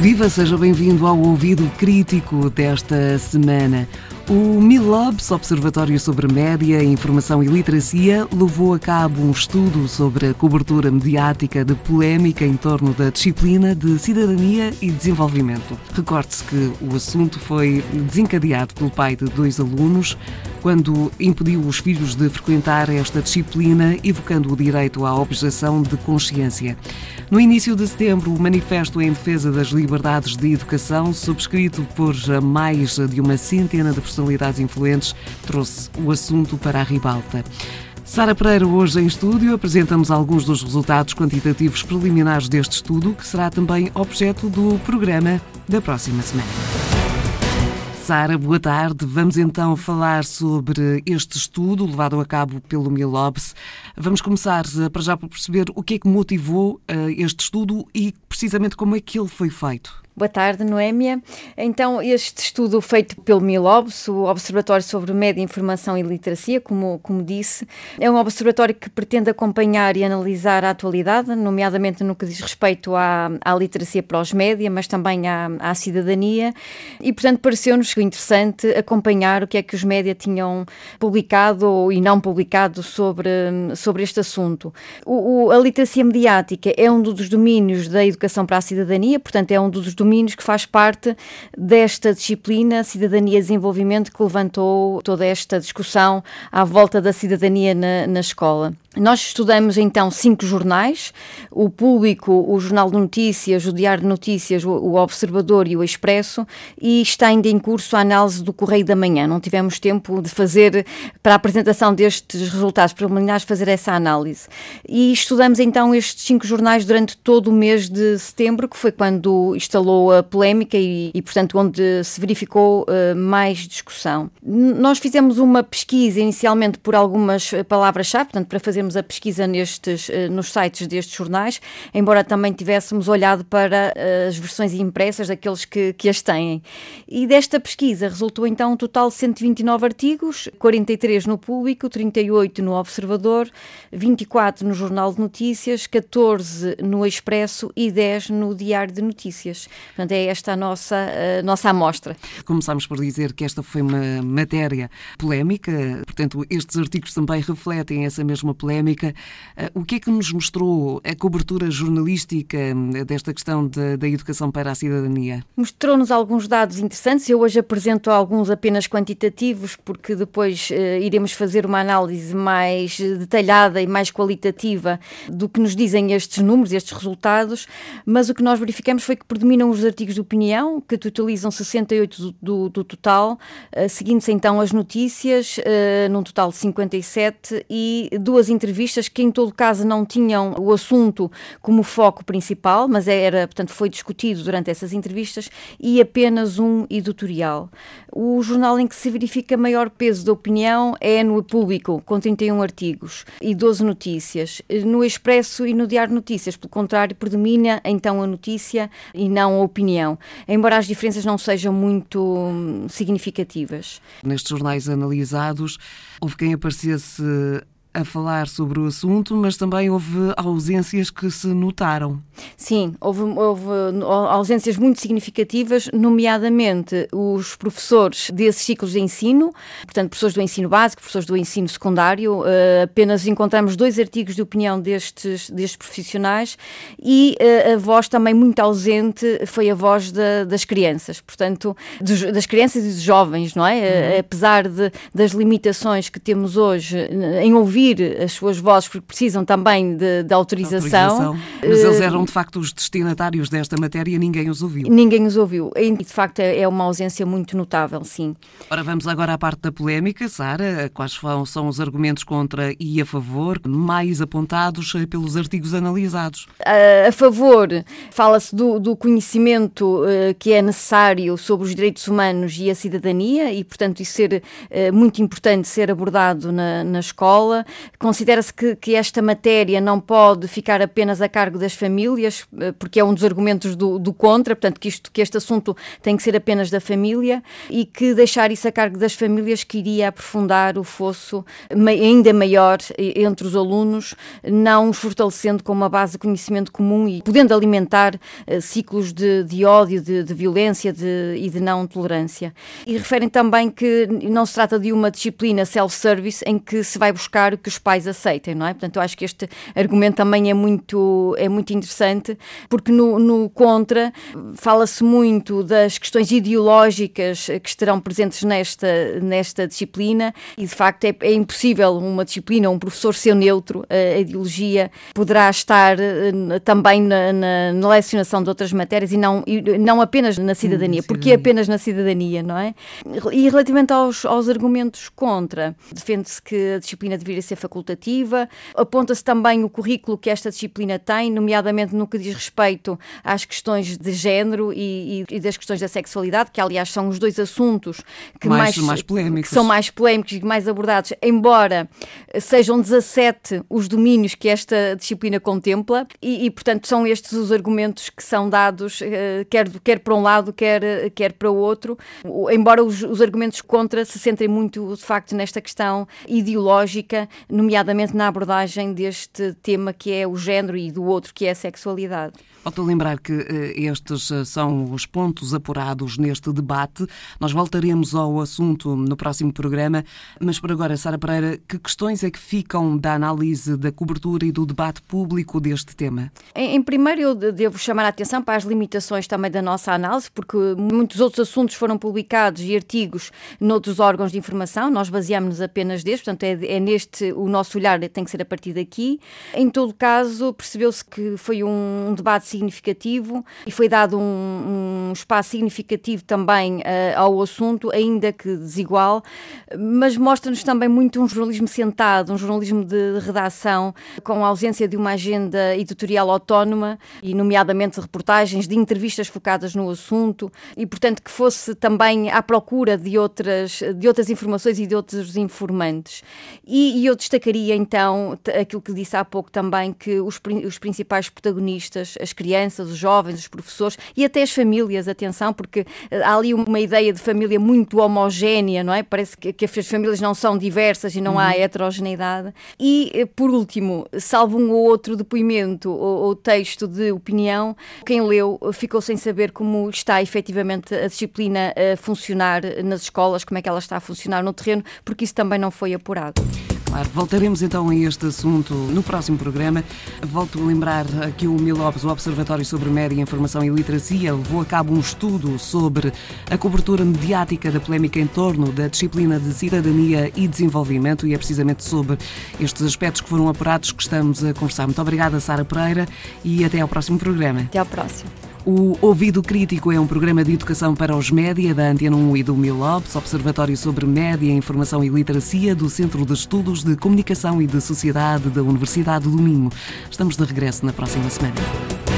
Viva, seja bem-vindo ao ouvido crítico desta semana. O MILOBS, Observatório sobre Média, Informação e Literacia, levou a cabo um estudo sobre a cobertura mediática de polémica em torno da disciplina de Cidadania e Desenvolvimento. Recorde-se que o assunto foi desencadeado pelo pai de dois alunos quando impediu os filhos de frequentar esta disciplina, evocando o direito à objeção de consciência. No início de setembro, o Manifesto em Defesa das Liberdades de Educação, subscrito por mais de uma centena de personalidades influentes, trouxe o assunto para a ribalta. Sara Pereira, hoje em estúdio, apresentamos alguns dos resultados quantitativos preliminares deste estudo, que será também objeto do programa da próxima semana. Sara, boa tarde. Vamos então falar sobre este estudo levado a cabo pelo Milobs. Vamos começar eh, para já por perceber o que é que motivou eh, este estudo e precisamente como é que ele foi feito. Boa tarde, Noémia. Então, este estudo feito pelo MILOBS, o Observatório sobre Média, Informação e Literacia, como, como disse, é um observatório que pretende acompanhar e analisar a atualidade, nomeadamente no que diz respeito à, à literacia para os média, mas também à, à cidadania, e, portanto, pareceu-nos interessante acompanhar o que é que os média tinham publicado e não publicado sobre, sobre este assunto. O, o, a literacia mediática é um dos domínios da educação para a cidadania, portanto, é um dos domínios que faz parte desta disciplina Cidadania e Desenvolvimento que levantou toda esta discussão à volta da cidadania na, na escola. Nós estudamos então cinco jornais: o Público, o Jornal de Notícias, o Diário de Notícias, o Observador e o Expresso, e está ainda em curso a análise do Correio da Manhã. Não tivemos tempo de fazer, para a apresentação destes resultados preliminares, fazer essa análise. E estudamos então estes cinco jornais durante todo o mês de setembro, que foi quando instalou a polémica e, e portanto, onde se verificou uh, mais discussão. Nós fizemos uma pesquisa inicialmente por algumas palavras-chave, portanto, para fazer fazermos a pesquisa nestes, eh, nos sites destes jornais, embora também tivéssemos olhado para eh, as versões impressas daqueles que, que as têm. E desta pesquisa resultou então um total de 129 artigos, 43 no Público, 38 no Observador, 24 no Jornal de Notícias, 14 no Expresso e 10 no Diário de Notícias. Portanto, é esta a nossa, a nossa amostra. Começámos por dizer que esta foi uma matéria polémica, portanto, estes artigos também refletem essa mesma polémica polémica. Eh, o que é que nos mostrou a cobertura jornalística eh, desta questão de, da educação para a cidadania? Mostrou-nos alguns dados interessantes. Eu hoje apresento alguns apenas quantitativos, porque depois uh, iremos fazer uma análise mais detalhada e mais qualitativa do que nos dizem estes números, estes resultados. Mas o que nós verificamos foi que predominam os artigos de opinião, que totalizam 68 do, do, total, uh, seguindo-se então as notícias, uh, num total de 57, e duas entrevistas que em todo caso não tinham o assunto como foco principal, mas era, portanto, foi discutido durante essas entrevistas e apenas um editorial. O jornal em que se verifica maior peso da opinião é no Público, com 31 artigos e 12 notícias. No Expresso e no Diário Notícias, pelo contrário, predomina então a notícia e não a opinião, embora as diferenças não sejam muito hum, significativas. Nestes jornais analisados, houve quem aparecesse a falar sobre o assunto, mas também houve ausências que se notaram. Sim, houve, houve, ausências muito significativas, nomeadamente os professores desses ciclos de ensino, portanto, professores do ensino básico, professores do ensino secundário. Uh, apenas encontramos dois artigos de opinião destes, destes profissionais e uh, a voz também muito ausente foi a voz da, das crianças, portanto, dos, das crianças e dos jovens, não é? Uhum. Uh, apesar de, das limitações que temos hoje em ouvir as suas vozes, porque precisam também de, de autorização. autorização. Mas eles eh, eram, de facto, os destinatários desta matéria ninguém os ouviu. Ninguém os ouviu. E, de facto, é, uma ausência muito notável, sim. Ora, vamos agora à parte da polémica. Sara, quais são os argumentos contra e a favor mais apontados eh, pelos artigos analisados? A, favor, fala-se do, do, conhecimento uh, que é necessário sobre os direitos humanos e a cidadania e, portanto, isso ser uh, muito importante ser abordado na, na escola. Considera-se que, que, esta matéria não pode ficar apenas a cargo das famílias famílias, eh, porque é um dos argumentos do, do contra, portanto, que, isto, que este assunto tem que ser apenas da família e que deixar isso a cargo das famílias que iria aprofundar o fosso ainda maior entre os alunos, não os fortalecendo com uma base de conhecimento comum e podendo alimentar uh, ciclos de, de ódio, de, de violência de, e de não tolerância. E referem também que não se trata de uma disciplina self-service em que se vai buscar o que os pais aceitem, não é? Portanto, eu acho que este argumento também é muito, é muito interessante, porque no, no contra fala-se muito das questões ideológicas que estarão presentes nesta, nesta disciplina e, de facto, é, é impossível uma disciplina, um professor ser neutro, a ideologia poderá estar eh, também na, na, na lecionação de outras matérias e não, e não apenas na cidadania, porque é apenas na cidadania, não é? E relativamente aos, aos argumentos contra, defende-se que a disciplina deveria ser facultativa, aponta-se também o currículo que esta disciplina tem, nomeadamente no que diz respeito às questões de género e, e, e das questões da sexualidade, que aliás são os dois assuntos que mais, mais, mais. Que são mais polémicos e mais abordados, embora sejam 17 os domínios que esta disciplina contempla, e, e portanto são estes os argumentos que são dados, eh, quer, quer para um lado, quer, quer para o outro, embora os, os argumentos contra se centrem muito, de facto, nesta questão ideológica, nomeadamente na abordagem deste tema que é o género e do outro que é a sexualidade. Volto a lembrar que uh, estes uh, são os pontos apurados neste debate. Nós voltaremos ao assunto no próximo programa, mas por agora, Sara Pereira, que questões é que ficam da análise, da cobertura e do debate público deste tema? Em, em primeiro, eu devo chamar a atenção para as limitações também da nossa análise, porque muitos outros assuntos foram publicados e artigos noutros órgãos de informação, nós baseamos-nos apenas deste, portanto, é, é neste o nosso olhar tem que ser a partir daqui. Em todo caso, percebeu-se que foi um, um debate significativo e foi dado um, um espaço significativo também uh, ao assunto, ainda que desigual, mas mostra-nos também muito um jornalismo sentado, um jornalismo de redação, com a ausência de uma agenda editorial autónoma e, nomeadamente, reportagens de entrevistas focadas no assunto e, portanto, que fosse também à procura de outras, de outras informações e de outros informantes. E, e eu destacaria então aquilo que disse há pouco também, que os, os principais protagonistas, as crianças, os jovens, os professores e até as famílias, atenção, porque eh, há ali uma ideia de família muito homogénea, não é? Parece que, que as famílias não são diversas e não uhum. há heterogeneidade. E, eh, por último, salvo um ou outro depoimento ou, ou texto de opinião, quem leu ficou sem saber como está efetivamente a disciplina a funcionar nas escolas, como é que ela está a funcionar no terreno, porque isso também não foi apurado. Claro, voltaremos então a este assunto no próximo programa. Volto a lembrar que o Milopes, o Observatório sobre Média, Informação e Literacia, levou a cabo um estudo sobre a cobertura mediática da polémica em torno da disciplina de cidadania e desenvolvimento e é precisamente sobre estes aspectos que foram apurados que estamos a conversar. Muito obrigada, Sara Pereira, e até ao próximo programa. Até ao próximo. O Ouvido Crítico é um programa de educação para os média da Antena 1 e do Milobs, Observatório sobre Média, Informação e Literacia do Centro de Estudos de Comunicação e de Sociedade da Universidade do Minho. Estamos de regresso na próxima semana.